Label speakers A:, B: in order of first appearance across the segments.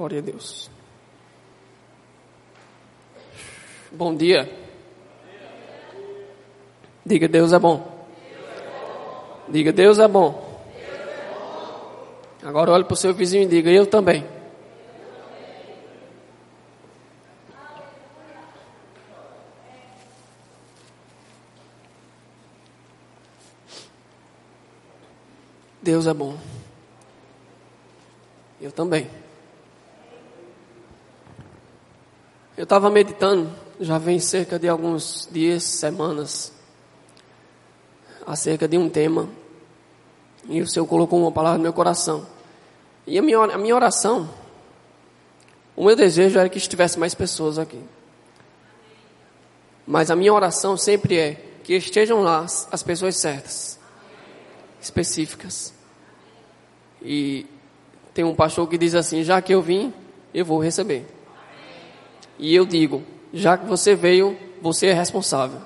A: Glória a Deus. Bom dia. Diga, Deus é bom. Diga, Deus é bom. Agora olhe para o seu vizinho e diga, eu também. Deus é bom. Eu também. Eu estava meditando, já vem cerca de alguns dias, semanas, acerca de um tema. E o Senhor colocou uma palavra no meu coração. E a minha, a minha oração, o meu desejo era que estivesse mais pessoas aqui. Mas a minha oração sempre é que estejam lá as pessoas certas, específicas. E tem um pastor que diz assim: já que eu vim, eu vou receber. E eu digo: já que você veio, você é responsável.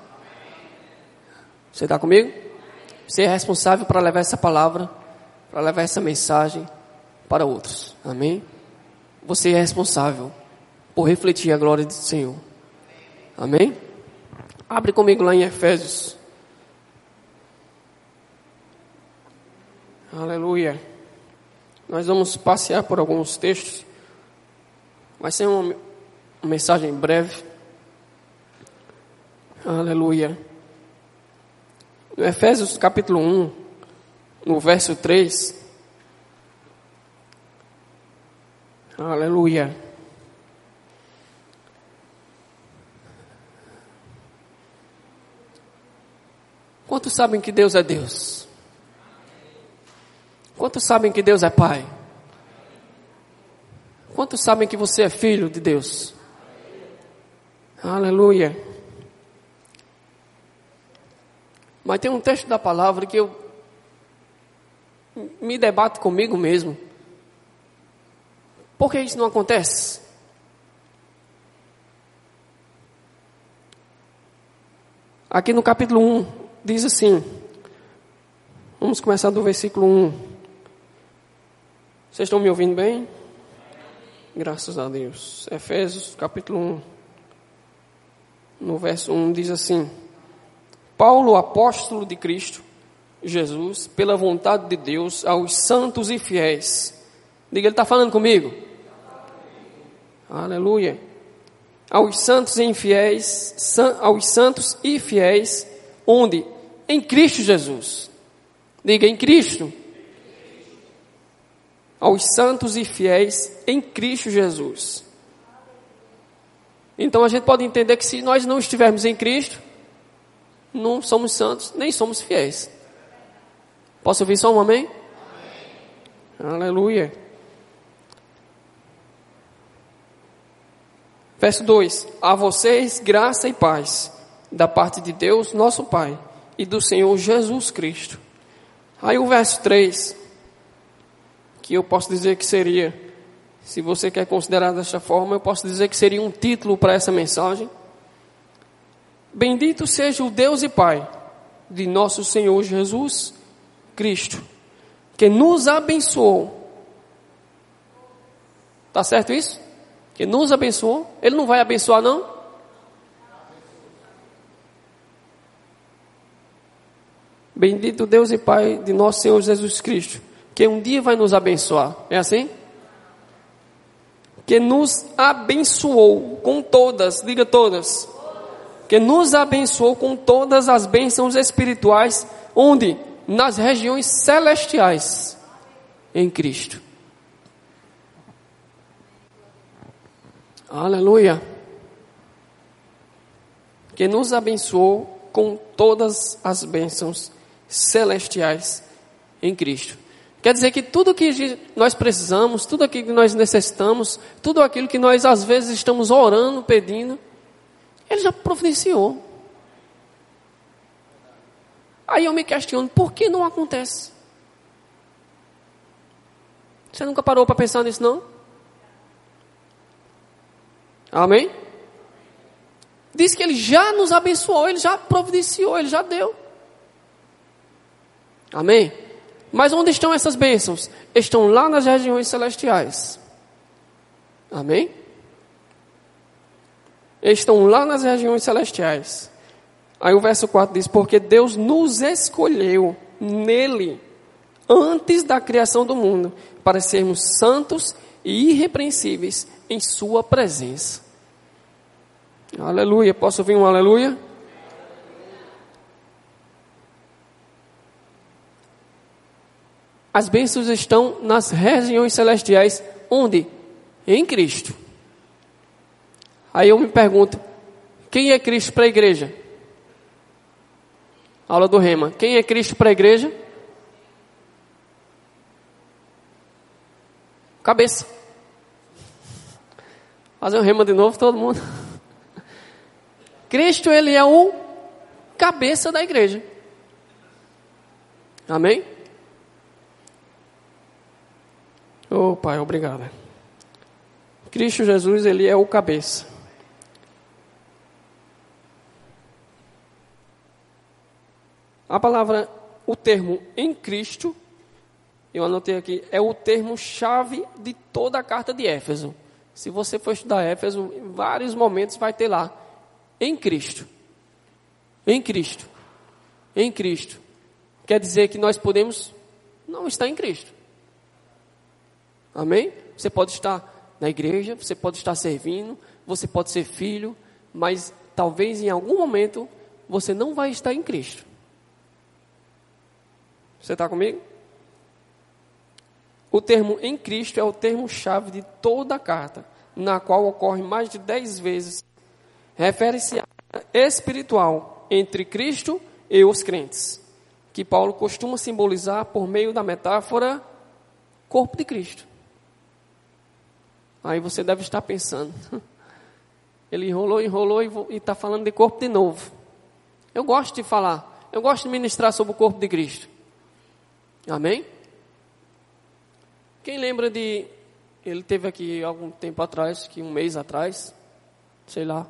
A: Você está comigo? Você é responsável para levar essa palavra, para levar essa mensagem para outros. Amém? Você é responsável por refletir a glória do Senhor. Amém? Abre comigo lá em Efésios. Aleluia. Nós vamos passear por alguns textos. Vai ser uma, mensagem breve. Aleluia. No Efésios capítulo 1, no verso 3. Aleluia. Quantos sabem que Deus é Deus? Quantos sabem que Deus é Pai? Quantos sabem que você é filho de Deus? Aleluia. Mas tem um texto da palavra que eu me debato comigo mesmo. Por que isso não acontece? Aqui no capítulo 1 diz assim: Vamos começar do versículo 1. Vocês estão me ouvindo bem? Graças a Deus. Efésios capítulo 1, no verso 1 diz assim: Paulo, apóstolo de Cristo Jesus, pela vontade de Deus, aos santos e fiéis. Diga, ele está falando comigo? Aleluia. Aos santos e infiéis, san, aos santos e fiéis, onde? Em Cristo Jesus. Diga, em Cristo aos santos e fiéis em Cristo Jesus. Então a gente pode entender que se nós não estivermos em Cristo, não somos santos, nem somos fiéis. Posso ouvir só um amém? Aleluia. Verso 2: A vocês graça e paz da parte de Deus, nosso Pai, e do Senhor Jesus Cristo. Aí o verso 3: que eu posso dizer que seria, se você quer considerar desta forma, eu posso dizer que seria um título para essa mensagem. Bendito seja o Deus e Pai de nosso Senhor Jesus Cristo, que nos abençoou. Tá certo isso? Que nos abençoou. Ele não vai abençoar, não? Bendito Deus e Pai de nosso Senhor Jesus Cristo que um dia vai nos abençoar. É assim? Que nos abençoou com todas, diga todas. Que nos abençoou com todas as bênçãos espirituais, onde? Nas regiões celestiais, em Cristo. Aleluia. Que nos abençoou com todas as bênçãos celestiais em Cristo. Quer dizer que tudo que nós precisamos, tudo aquilo que nós necessitamos, tudo aquilo que nós às vezes estamos orando, pedindo, Ele já providenciou. Aí eu me questiono, por que não acontece? Você nunca parou para pensar nisso, não? Amém? Diz que Ele já nos abençoou, Ele já providenciou, Ele já deu. Amém? Mas onde estão essas bênçãos? Estão lá nas regiões celestiais. Amém? Estão lá nas regiões celestiais. Aí o verso 4 diz: Porque Deus nos escolheu nele, antes da criação do mundo, para sermos santos e irrepreensíveis em Sua presença. Aleluia. Posso ouvir um aleluia? As bênçãos estão nas regiões celestiais, onde? Em Cristo. Aí eu me pergunto: quem é Cristo para a igreja? Aula do Rema. Quem é Cristo para a igreja? Cabeça. Fazer um rema de novo, todo mundo. Cristo, ele é o cabeça da igreja. Amém? Oh, Pai, obrigado. Cristo Jesus, ele é o cabeça. A palavra, o termo em Cristo, eu anotei aqui, é o termo chave de toda a carta de Éfeso. Se você for estudar Éfeso, em vários momentos vai ter lá, em Cristo. Em Cristo. Em Cristo. Quer dizer que nós podemos não estar em Cristo. Amém? Você pode estar na igreja, você pode estar servindo, você pode ser filho, mas talvez em algum momento você não vai estar em Cristo. Você está comigo? O termo em Cristo é o termo-chave de toda a carta, na qual ocorre mais de dez vezes. Refere-se a espiritual entre Cristo e os crentes, que Paulo costuma simbolizar por meio da metáfora corpo de Cristo. Aí você deve estar pensando, ele enrolou, enrolou e está falando de corpo de novo. Eu gosto de falar, eu gosto de ministrar sobre o corpo de Cristo. Amém? Quem lembra de. Ele teve aqui algum tempo atrás, que um mês atrás, sei lá,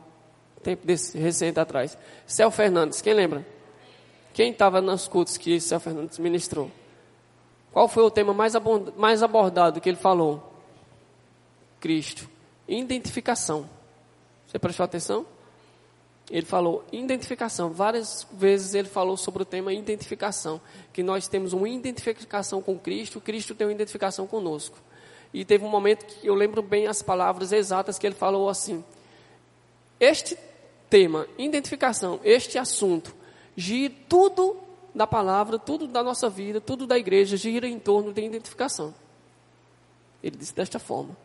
A: tempo desse, recente atrás. Céu Fernandes, quem lembra? Quem estava nos cultos que Céu Fernandes ministrou? Qual foi o tema mais, mais abordado que ele falou? Cristo. Identificação. Você prestou atenção? Ele falou identificação. Várias vezes ele falou sobre o tema identificação. Que nós temos uma identificação com Cristo, Cristo tem uma identificação conosco. E teve um momento que eu lembro bem as palavras exatas que ele falou assim: Este tema, identificação, este assunto, gira tudo da palavra, tudo da nossa vida, tudo da igreja gira em torno de identificação. Ele disse desta forma.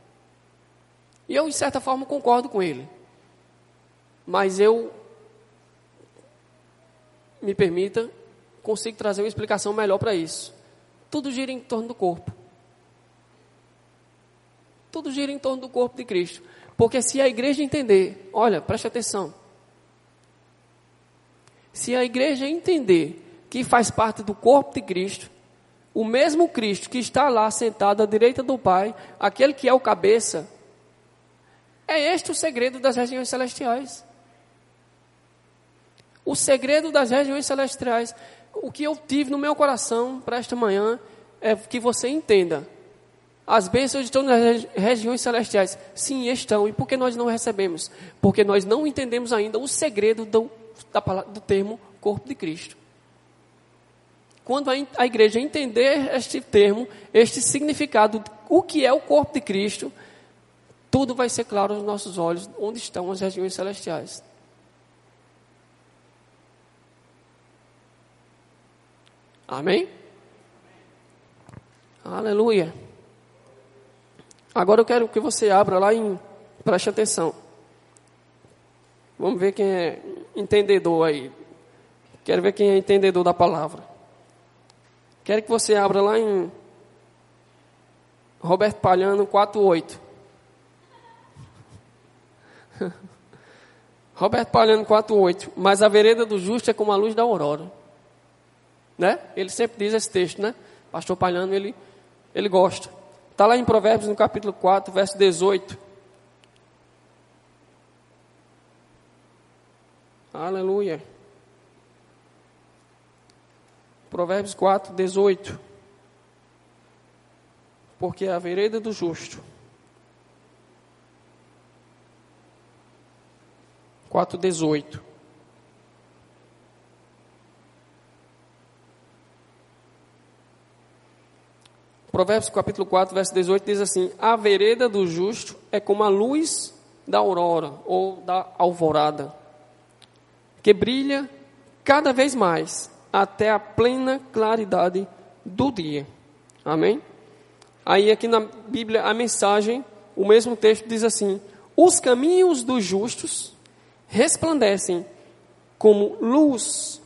A: E eu, de certa forma, concordo com ele. Mas eu, me permita, consigo trazer uma explicação melhor para isso. Tudo gira em torno do corpo. Tudo gira em torno do corpo de Cristo. Porque se a igreja entender, olha, preste atenção. Se a igreja entender que faz parte do corpo de Cristo, o mesmo Cristo que está lá sentado à direita do Pai, aquele que é o cabeça, é este o segredo das regiões celestiais o segredo das regiões celestiais. O que eu tive no meu coração para esta manhã é que você entenda. As bênçãos estão nas regiões celestiais. Sim, estão. E por que nós não recebemos? Porque nós não entendemos ainda o segredo do, da, do termo corpo de Cristo. Quando a, a igreja entender este termo, este significado, o que é o corpo de Cristo, tudo vai ser claro aos nossos olhos, onde estão as regiões celestiais. Amém? Aleluia. Agora eu quero que você abra lá em. Preste atenção. Vamos ver quem é entendedor aí. Quero ver quem é entendedor da palavra. Quero que você abra lá em Roberto Palhano 4.8. Roberto Palhano 4.8. Mas a vereda do justo é como a luz da aurora né? Ele sempre diz esse texto, né? Pastor Palhano, ele, ele gosta. Está lá em Provérbios, no capítulo 4, verso 18. Aleluia. Provérbios 4, 18. Porque a vereda do justo 4,18. Provérbios capítulo 4, verso 18 diz assim: A vereda do justo é como a luz da aurora ou da alvorada, que brilha cada vez mais até a plena claridade do dia. Amém? Aí aqui na Bíblia a mensagem, o mesmo texto diz assim: Os caminhos dos justos resplandecem como luz.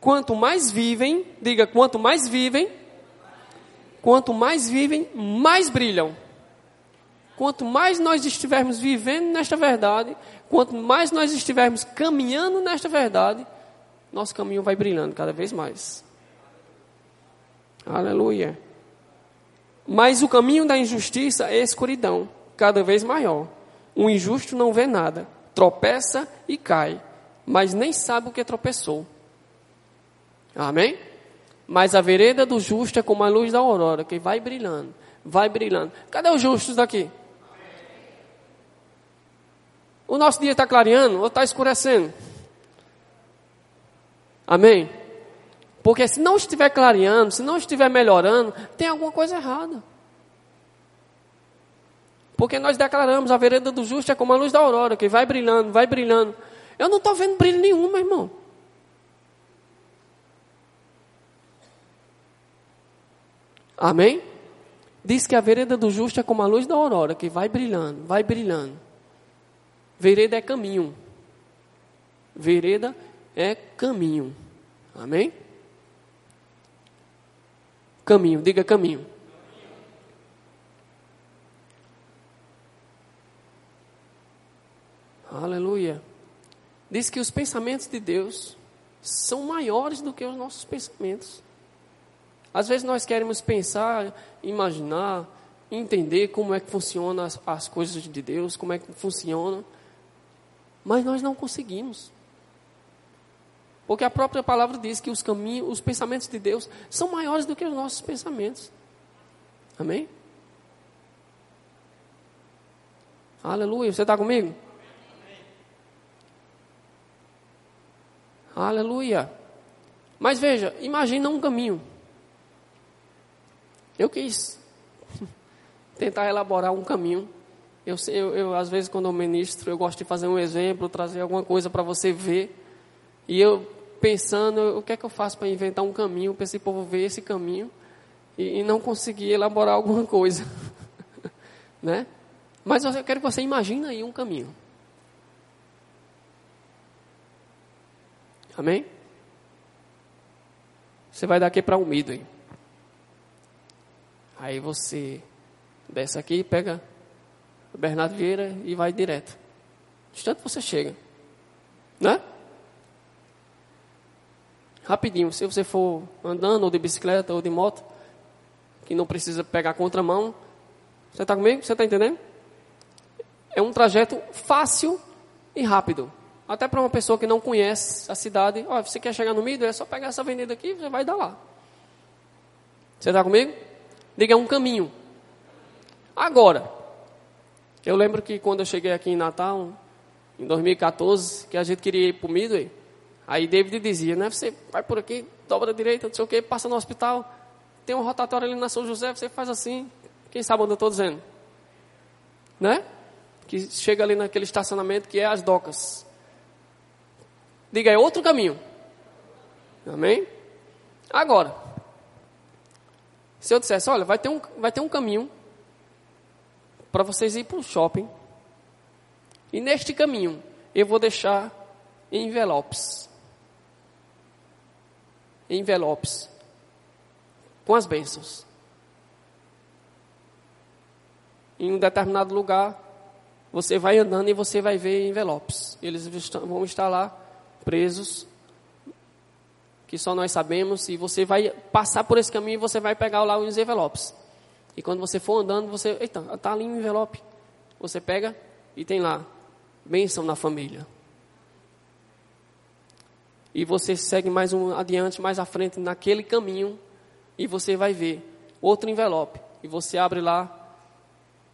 A: Quanto mais vivem, diga, quanto mais vivem, quanto mais vivem, mais brilham. Quanto mais nós estivermos vivendo nesta verdade, quanto mais nós estivermos caminhando nesta verdade, nosso caminho vai brilhando cada vez mais. Aleluia. Mas o caminho da injustiça é escuridão, cada vez maior. O injusto não vê nada, tropeça e cai, mas nem sabe o que tropeçou. Amém? Mas a vereda do justo é como a luz da aurora, que vai brilhando, vai brilhando. Cadê os justos daqui? O nosso dia está clareando ou está escurecendo? Amém? Porque se não estiver clareando, se não estiver melhorando, tem alguma coisa errada. Porque nós declaramos a vereda do justo é como a luz da aurora, que vai brilhando, vai brilhando. Eu não estou vendo brilho nenhum, meu irmão. Amém? Diz que a vereda do justo é como a luz da aurora, que vai brilhando, vai brilhando. Vereda é caminho. Vereda é caminho. Amém? Caminho, diga caminho. Aleluia. Diz que os pensamentos de Deus são maiores do que os nossos pensamentos. Às vezes nós queremos pensar, imaginar, entender como é que funcionam as, as coisas de Deus, como é que funciona, mas nós não conseguimos. Porque a própria palavra diz que os caminhos, os pensamentos de Deus são maiores do que os nossos pensamentos. Amém? Aleluia. Você está comigo? Aleluia. Mas veja, imagina um caminho. Eu quis tentar elaborar um caminho. Eu, eu, eu, às vezes, quando eu ministro, eu gosto de fazer um exemplo, trazer alguma coisa para você ver. E eu, pensando, o que é que eu faço para inventar um caminho, para esse povo ver esse caminho, e, e não conseguir elaborar alguma coisa. né? Mas eu quero que você imagine aí um caminho. Amém? Você vai daqui para o Midway. Aí você desce aqui, pega o Bernardo Vieira e vai direto. Instante você chega. Né? Rapidinho, se você for andando, ou de bicicleta, ou de moto, que não precisa pegar contramão. Você está comigo? Você está entendendo? É um trajeto fácil e rápido. Até para uma pessoa que não conhece a cidade. Ó, você quer chegar no Mido? É só pegar essa avenida aqui você vai dar lá. Você está comigo? Diga, é um caminho. Agora, eu lembro que quando eu cheguei aqui em Natal, em 2014, que a gente queria ir para o Midway, aí David dizia, né, você vai por aqui, dobra a direita, não sei o que, passa no hospital, tem um rotatório ali na São José, você faz assim, quem sabe onde eu estou dizendo? Né? Que chega ali naquele estacionamento que é as docas. Diga, é outro caminho. Amém? Agora, se eu dissesse, olha, vai ter um, vai ter um caminho para vocês ir para o shopping. E neste caminho eu vou deixar envelopes. Envelopes com as bênçãos. Em um determinado lugar, você vai andando e você vai ver envelopes. Eles vão estar lá presos que só nós sabemos, e você vai passar por esse caminho e você vai pegar lá os envelopes. E quando você for andando, você, eita, está ali um envelope. Você pega e tem lá, bênção na família. E você segue mais um adiante, mais à frente, naquele caminho, e você vai ver outro envelope. E você abre lá,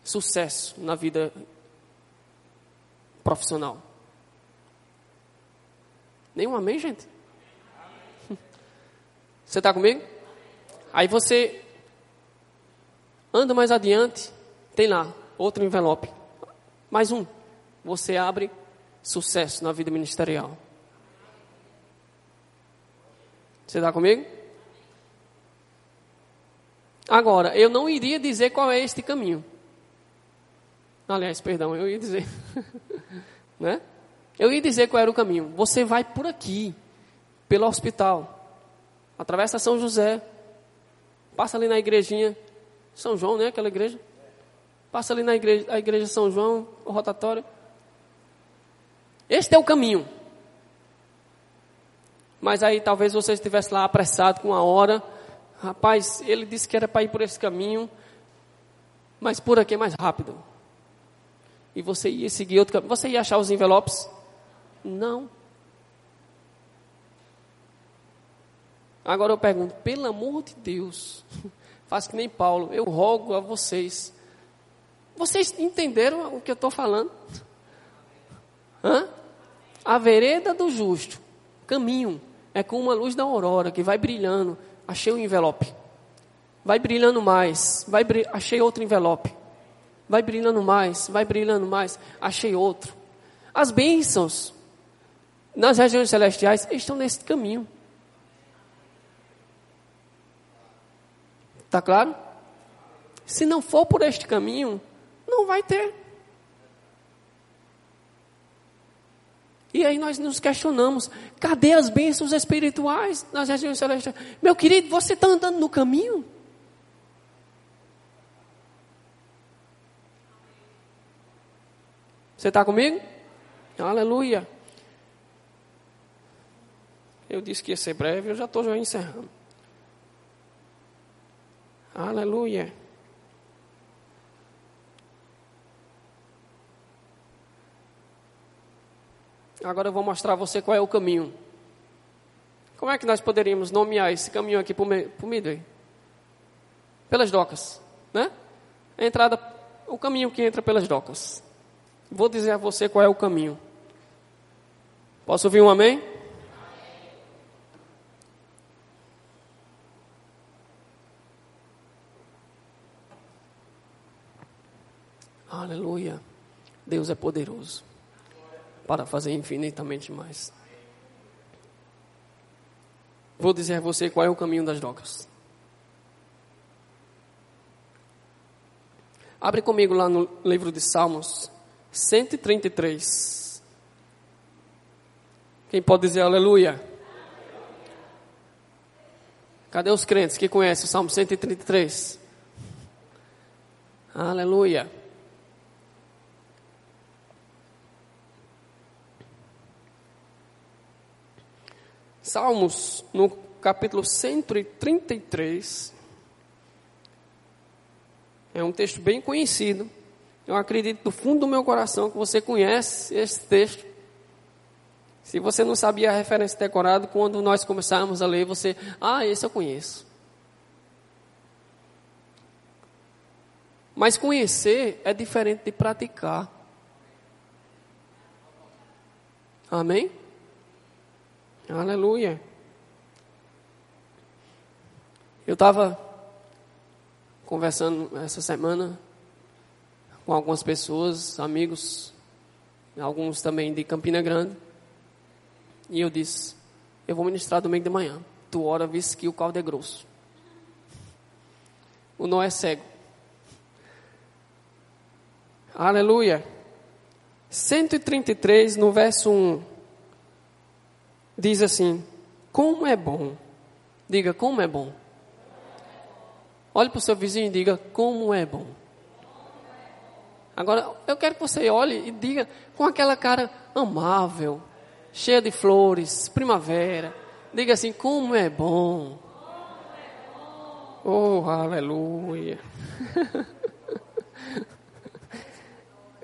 A: sucesso na vida profissional. Nenhum amém, gente? Você está comigo? Aí você anda mais adiante, tem lá outro envelope. Mais um. Você abre sucesso na vida ministerial. Você está comigo? Agora, eu não iria dizer qual é este caminho. Aliás, perdão, eu ia dizer. né? Eu ia dizer qual era o caminho. Você vai por aqui, pelo hospital. Atravessa São José. Passa ali na igrejinha. São João, né? Aquela igreja. Passa ali na igreja, a igreja São João, o rotatório. Este é o caminho. Mas aí talvez você estivesse lá apressado com a hora. Rapaz, ele disse que era para ir por esse caminho, mas por aqui é mais rápido. E você ia seguir outro caminho. Você ia achar os envelopes? Não. Agora eu pergunto, pelo amor de Deus, faça que nem Paulo, eu rogo a vocês. Vocês entenderam o que eu estou falando? Hã? A vereda do justo, caminho, é como uma luz da aurora que vai brilhando. Achei um envelope. Vai brilhando mais. Vai. Achei outro envelope. Vai brilhando mais. Vai brilhando mais. Achei outro. As bênçãos nas regiões celestiais estão nesse caminho. Está claro? Se não for por este caminho, não vai ter. E aí nós nos questionamos: cadê as bênçãos espirituais nas regiões celestiais? Meu querido, você está andando no caminho? Você está comigo? Aleluia. Eu disse que ia ser breve, eu já estou já encerrando. Aleluia. Agora eu vou mostrar a você qual é o caminho. Como é que nós poderíamos nomear esse caminho aqui para o Midway? Pelas docas, né? A entrada, o caminho que entra pelas docas. Vou dizer a você qual é o caminho. Posso ouvir um amém? amém. Aleluia. Deus é poderoso para fazer infinitamente mais. Vou dizer a você qual é o caminho das docas. Abre comigo lá no livro de Salmos 133. Quem pode dizer aleluia? Cadê os crentes que conhecem o Salmo 133? Aleluia. Salmos, no capítulo 133, é um texto bem conhecido. Eu acredito do fundo do meu coração que você conhece esse texto. Se você não sabia a referência decorada, quando nós começarmos a ler, você, ah, esse eu conheço. Mas conhecer é diferente de praticar. Amém? Aleluia. Eu estava conversando essa semana com algumas pessoas, amigos, alguns também de Campina Grande, e eu disse: Eu vou ministrar domingo de manhã. Tu ora, visse que o caldo é grosso. O nó é cego. Aleluia. 133, no verso 1 diz assim: Como é bom. Diga, como é bom. Olhe para o seu vizinho e diga, como é bom. Agora, eu quero que você olhe e diga com aquela cara amável, cheia de flores, primavera. Diga assim, como é bom. Oh, aleluia.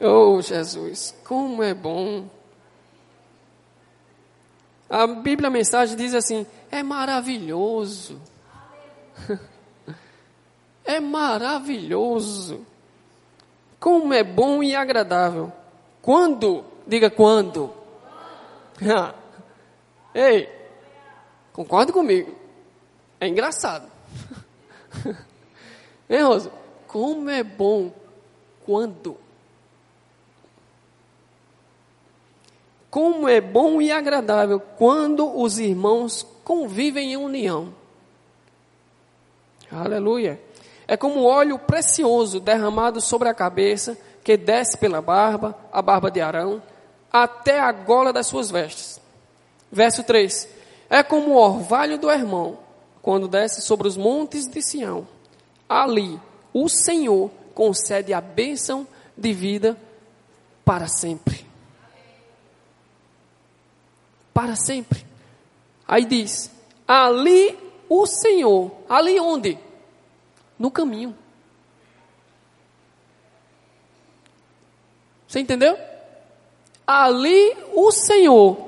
A: oh, Jesus, como é bom. A Bíblia a mensagem diz assim: é maravilhoso. é maravilhoso. Como é bom e agradável. Quando? Diga quando. Ei, concorda comigo? É engraçado. Hein, Rosa? Como é bom quando. Como é bom e agradável quando os irmãos convivem em união. Aleluia. É como óleo precioso derramado sobre a cabeça, que desce pela barba, a barba de Arão, até a gola das suas vestes. Verso 3. É como o orvalho do irmão, quando desce sobre os montes de Sião. Ali, o Senhor concede a bênção de vida para sempre. Para sempre. Aí diz: ali o Senhor, ali onde? No caminho. Você entendeu? Ali o Senhor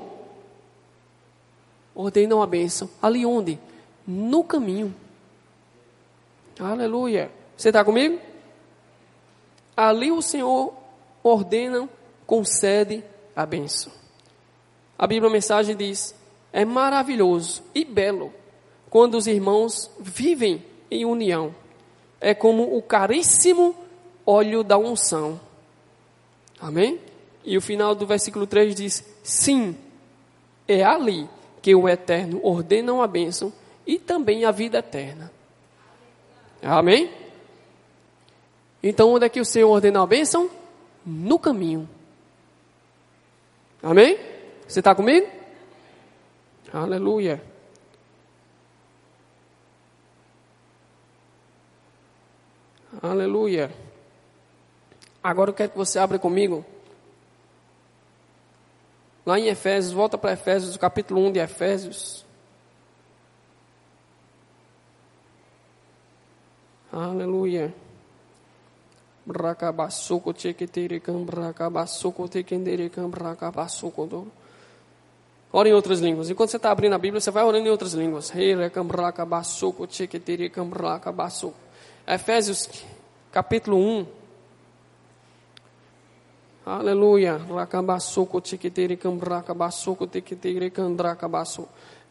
A: ordena uma bênção. Ali onde? No caminho. Aleluia. Você está comigo? Ali o Senhor ordena, concede a bênção. A Bíblia a mensagem diz: é maravilhoso e belo quando os irmãos vivem em união. É como o caríssimo óleo da unção. Amém? E o final do versículo 3 diz: Sim, é ali que o Eterno ordena uma bênção e também a vida eterna. Amém? Então, onde é que o Senhor ordena a bênção? No caminho. Amém? Você está comigo? Aleluia. Aleluia. Agora eu quero que você abra comigo. Lá em Efésios, volta para Efésios, capítulo 1 de Efésios. Aleluia. Bracabassuco tequeterecam, bracabassuco tequenderecam, bracabassuco do. Ora em outras línguas. Enquanto você está abrindo a Bíblia, você vai orando em outras línguas. Efésios capítulo 1. Aleluia.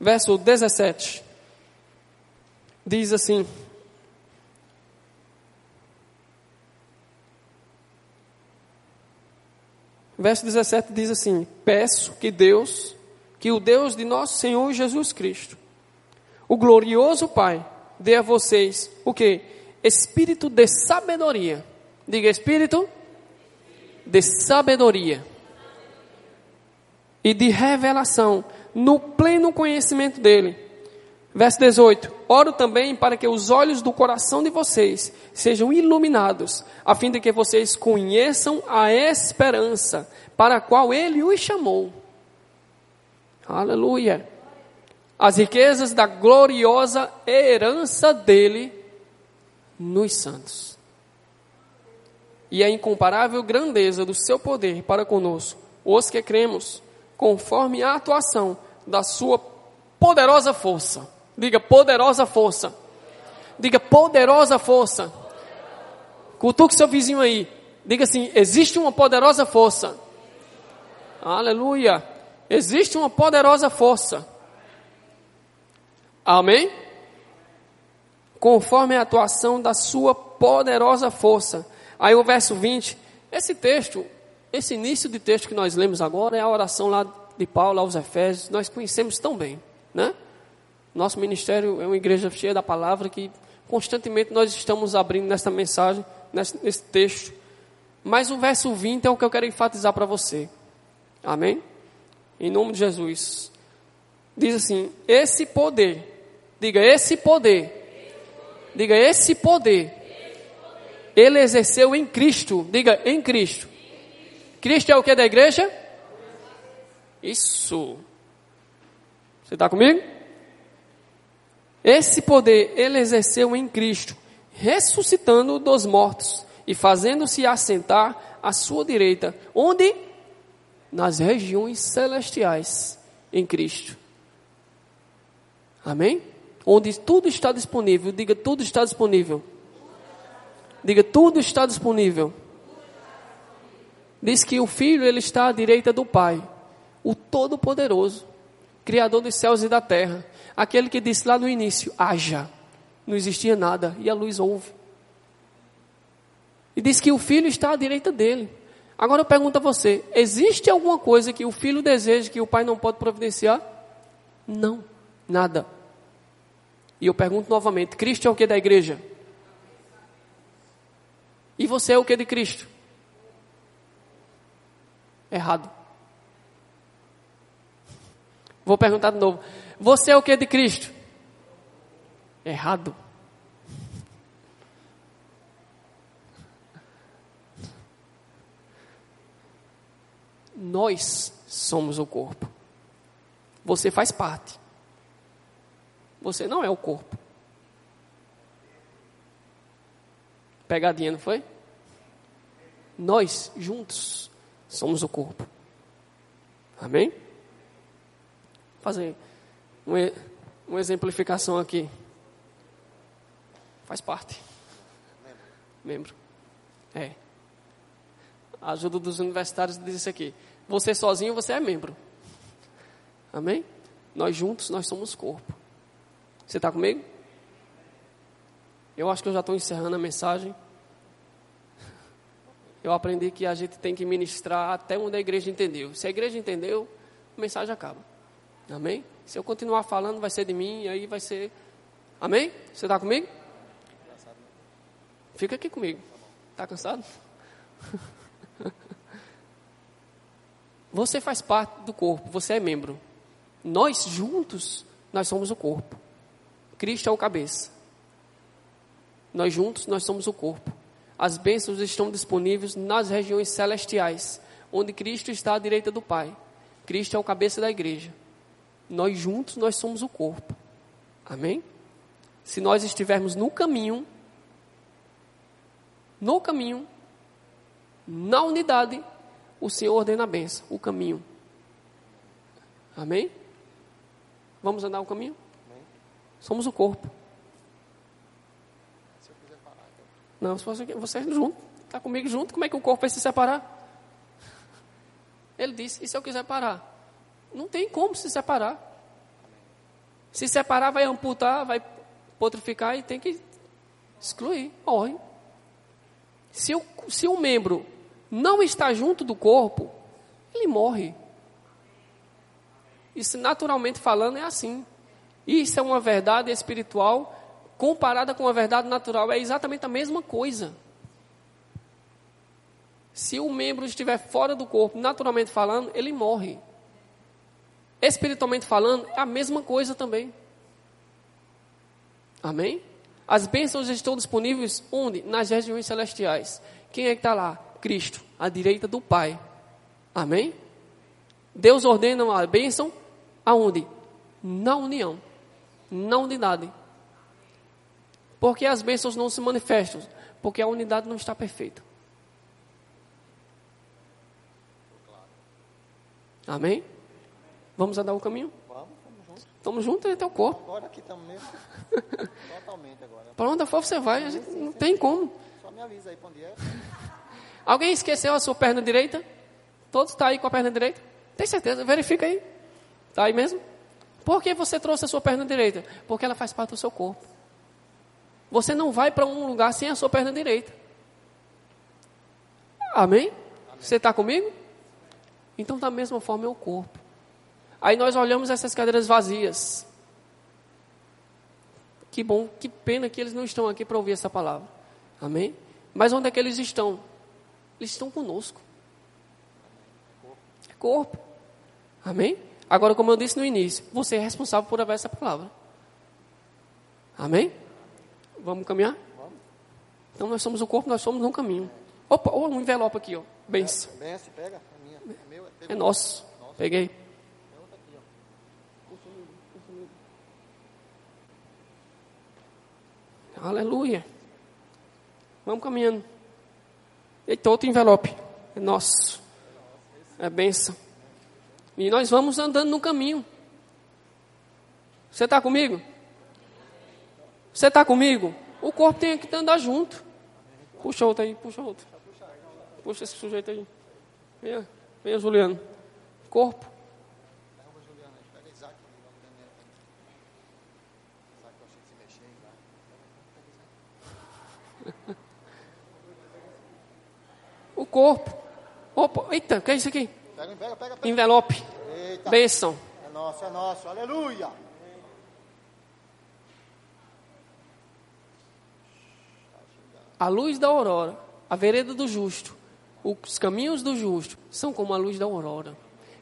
A: Verso 17. Diz assim. Verso 17 diz assim: Peço que Deus, que o Deus de nosso Senhor Jesus Cristo, o glorioso Pai, dê a vocês o que? Espírito de sabedoria. Diga espírito de sabedoria e de revelação no pleno conhecimento dele. Verso 18: Oro também para que os olhos do coração de vocês sejam iluminados, a fim de que vocês conheçam a esperança para a qual ele os chamou. Aleluia. As riquezas da gloriosa herança dele nos santos e a incomparável grandeza do seu poder para conosco, os que cremos, conforme a atuação da sua poderosa força. Diga poderosa força. Diga poderosa força. Cutuque seu vizinho aí. Diga assim: existe uma poderosa força. Aleluia. Existe uma poderosa força. Amém? Conforme a atuação da sua poderosa força Aí o verso 20, esse texto, esse início de texto que nós lemos agora é a oração lá de Paulo aos Efésios, nós conhecemos tão bem, né? Nosso ministério é uma igreja cheia da palavra que constantemente nós estamos abrindo nessa mensagem, nesse, nesse texto. Mas o verso 20 é o que eu quero enfatizar para você. Amém? Em nome de Jesus. Diz assim: esse poder, diga esse poder, diga esse poder ele exerceu em Cristo. Diga, em Cristo. Cristo é o que da igreja? Isso. Você está comigo? Esse poder ele exerceu em Cristo, ressuscitando dos mortos e fazendo-se assentar à sua direita. Onde? Nas regiões celestiais em Cristo. Amém? Onde tudo está disponível. Diga, tudo está disponível. Diga, tudo está disponível. Diz que o Filho ele está à direita do Pai, o Todo-Poderoso, Criador dos céus e da terra, aquele que disse lá no início: haja. Não existia nada e a luz houve. E diz que o filho está à direita dele. Agora eu pergunto a você: existe alguma coisa que o filho deseja que o pai não pode providenciar? Não, nada. E eu pergunto novamente: Cristo é o que da igreja? E você é o que de Cristo? Errado. Vou perguntar de novo: Você é o que de Cristo? Errado. Nós somos o corpo. Você faz parte. Você não é o corpo. Pegadinha, não foi? Nós juntos somos o corpo. Amém? Vou fazer uma, uma exemplificação aqui. Faz parte. Membro. É. A ajuda dos universitários diz isso aqui. Você sozinho, você é membro. Amém? Nós juntos, nós somos corpo. Você está comigo? Eu acho que eu já estou encerrando a mensagem. Eu aprendi que a gente tem que ministrar até onde a igreja entendeu. Se a igreja entendeu, a mensagem acaba. Amém? Se eu continuar falando, vai ser de mim, aí vai ser. Amém? Você está comigo? Fica aqui comigo. Está cansado? Você faz parte do corpo, você é membro. Nós juntos, nós somos o corpo. Cristo é o cabeça. Nós juntos, nós somos o corpo. As bênçãos estão disponíveis nas regiões celestiais, onde Cristo está à direita do Pai. Cristo é o cabeça da igreja. Nós juntos, nós somos o corpo. Amém? Se nós estivermos no caminho, no caminho, na unidade, o Senhor ordena a benção, o caminho. Amém? Vamos andar o caminho? Amém. Somos o corpo. Se eu quiser parar, então. Não, se você, você é junto, está comigo junto, como é que o corpo vai se separar? Ele disse, e se eu quiser parar? Não tem como se separar. Se separar, vai amputar, vai potrificar e tem que excluir, morre. Se, o, se um membro não está junto do corpo, ele morre. Isso, naturalmente falando, é assim. Isso é uma verdade espiritual comparada com a verdade natural. É exatamente a mesma coisa. Se o membro estiver fora do corpo, naturalmente falando, ele morre. Espiritualmente falando, é a mesma coisa também. Amém? As bênçãos estão disponíveis onde? Nas regiões celestiais. Quem é que está lá? Cristo, à direita do Pai. Amém? Deus ordena a bênção aonde? Na união, na unidade. Porque as bênçãos não se manifestam? Porque a unidade não está perfeita. Amém? Vamos andar o caminho? Vamos, estamos juntos. Estamos juntos, é teu corpo.
B: Agora aqui estamos mesmo. Totalmente agora.
A: Para onde for você vai, a gente não tem como.
B: Só me avisa aí para onde é.
A: Alguém esqueceu a sua perna direita? Todos estão tá aí com a perna direita? Tem certeza? Verifica aí. Está aí mesmo? Por que você trouxe a sua perna direita? Porque ela faz parte do seu corpo. Você não vai para um lugar sem a sua perna direita. Amém? Amém. Você está comigo? Então, da mesma forma é o corpo. Aí nós olhamos essas cadeiras vazias. Que bom, que pena que eles não estão aqui para ouvir essa palavra. Amém? Mas onde é que eles estão? Eles estão conosco. É corpo. Amém? Agora, como eu disse no início, você é responsável por haver essa palavra. Amém? Vamos caminhar? Vamos. Então nós somos o corpo, nós somos um caminho. Opa, oh, um envelope aqui, ó. Benção.
B: Benção, pega. É, minha. é, meu,
A: é, é nosso. nosso. Peguei. Aleluia. Vamos caminhando. Eita, outro envelope. É nosso. É benção. E nós vamos andando no caminho. Você está comigo? Você está comigo? O corpo tem que andar junto. Puxa outro aí, puxa outro. Puxa esse sujeito aí. Venha, venha Juliano. Corpo. Corpo. Opa, eita, o que é isso aqui?
B: Pega, pega, pega. pega.
A: Envelope.
B: Eita.
A: Bênção.
B: É nosso, é nosso. Aleluia.
A: A luz da aurora, a vereda do justo, os caminhos do justo são como a luz da aurora,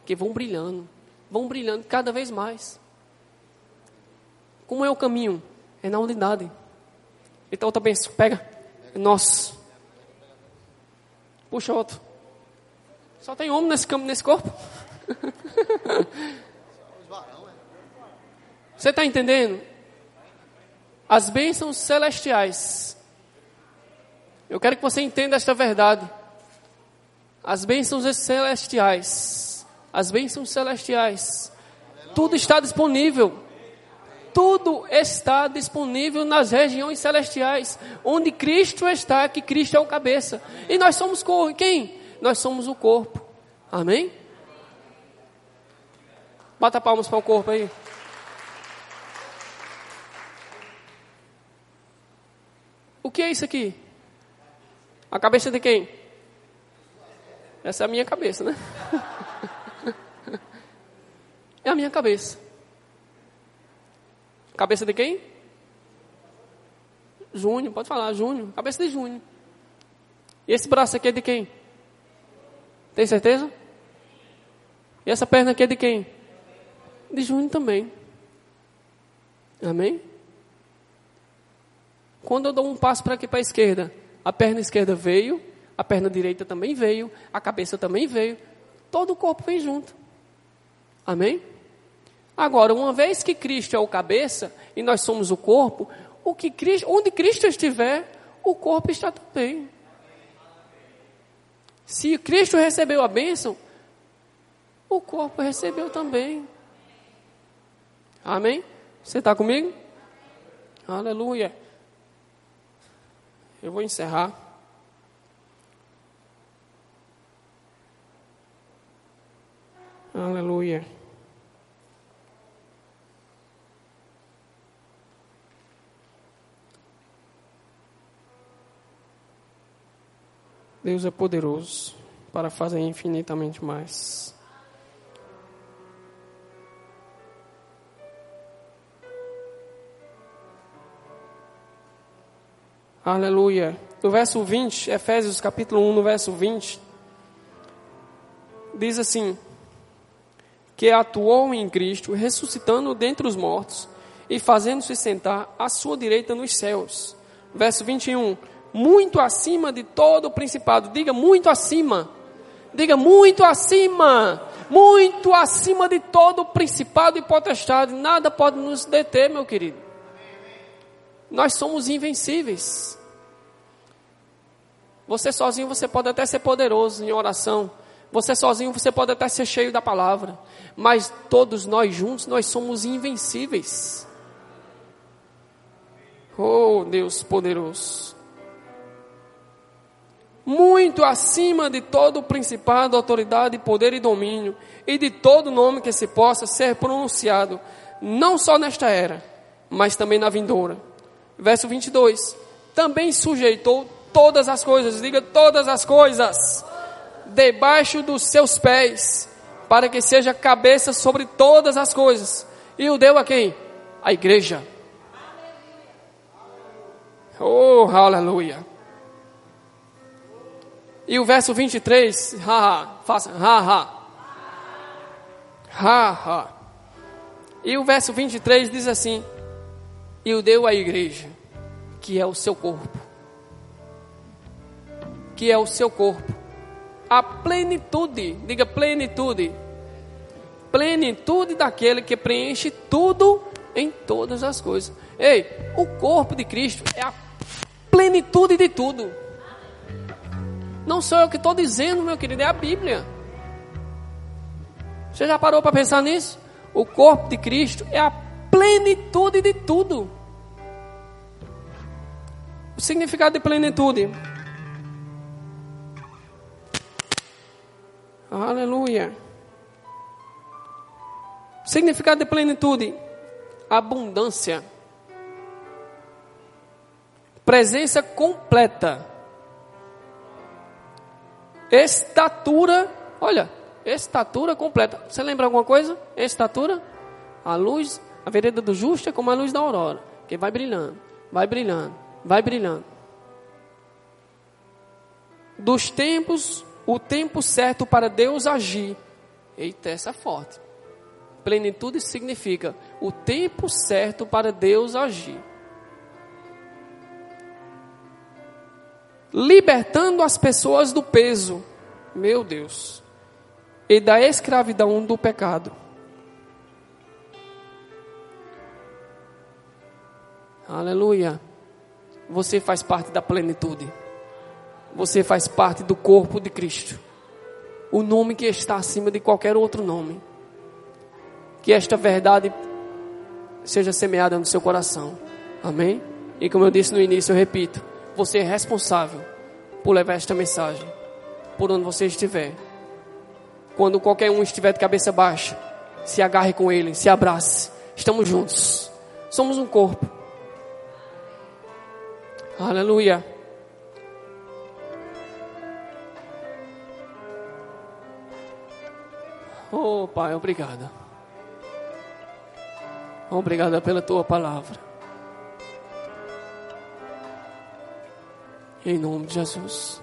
A: que vão brilhando, vão brilhando cada vez mais. Como é o caminho? É na unidade. Então outra bênção, pega. É nosso. Puxa outro. Só tem homem nesse, campo, nesse corpo. Você está entendendo? As bênçãos celestiais. Eu quero que você entenda esta verdade. As bênçãos celestiais. As bênçãos celestiais. Tudo está disponível. Tudo está disponível nas regiões celestiais, onde Cristo está, que Cristo é o cabeça. E nós somos quem? Nós somos o corpo. Amém? Bata palmas para o corpo aí. O que é isso aqui? A cabeça de quem? Essa é a minha cabeça, né? É a minha cabeça. Cabeça de quem? Júnior, pode falar, Júnior. Cabeça de Júnior. E esse braço aqui é de quem? Tem certeza? E essa perna aqui é de quem? De Júnior também. Amém? Quando eu dou um passo para aqui para a esquerda, a perna esquerda veio, a perna direita também veio, a cabeça também veio, todo o corpo vem junto. Amém? Agora, uma vez que Cristo é o cabeça e nós somos o corpo, o que Cristo, onde Cristo estiver, o corpo está também. Se Cristo recebeu a bênção, o corpo recebeu também. Amém? Você está comigo? Aleluia. Eu vou encerrar. Aleluia. Deus é poderoso para fazer infinitamente mais. Aleluia. No verso 20, Efésios capítulo 1, no verso 20, diz assim: Que atuou em Cristo, ressuscitando dentre os mortos e fazendo-se sentar à sua direita nos céus. Verso 21 muito acima de todo o principado. Diga muito acima. Diga muito acima. Muito acima de todo o principado e potestade. Nada pode nos deter, meu querido. Nós somos invencíveis. Você sozinho você pode até ser poderoso em oração. Você sozinho você pode até ser cheio da palavra. Mas todos nós juntos nós somos invencíveis. Oh, Deus poderoso muito acima de todo o principado, autoridade, poder e domínio, e de todo nome que se possa ser pronunciado, não só nesta era, mas também na vindoura. Verso 22. Também sujeitou todas as coisas, diga todas as coisas, debaixo dos seus pés, para que seja cabeça sobre todas as coisas. E o deu a quem? A igreja. Oh, aleluia. E o verso 23, ha, faça, ha, ha. Ha, ha. E o verso 23 diz assim: E o deu à igreja, que é o seu corpo. Que é o seu corpo. A plenitude, diga plenitude. Plenitude daquele que preenche tudo em todas as coisas. Ei, o corpo de Cristo é a plenitude de tudo. Não sou eu que estou dizendo, meu querido, é a Bíblia. Você já parou para pensar nisso? O corpo de Cristo é a plenitude de tudo. O significado de plenitude. Aleluia. O significado de plenitude. Abundância. Presença completa estatura, olha, estatura completa. Você lembra alguma coisa? Estatura? A luz, a vereda do justo é como a luz da aurora, que vai brilhando, vai brilhando, vai brilhando. Dos tempos, o tempo certo para Deus agir. Eita, essa é forte. Plenitude significa o tempo certo para Deus agir. Libertando as pessoas do peso, meu Deus, e da escravidão do pecado. Aleluia. Você faz parte da plenitude. Você faz parte do corpo de Cristo. O nome que está acima de qualquer outro nome. Que esta verdade seja semeada no seu coração. Amém? E como eu disse no início, eu repito: você é responsável por levar esta mensagem por onde você estiver. Quando qualquer um estiver de cabeça baixa, se agarre com ele, se abrace. Estamos juntos. Somos um corpo. Aleluia. Oh, Pai, obrigado. Obrigado pela tua palavra. Em nome de Jesus.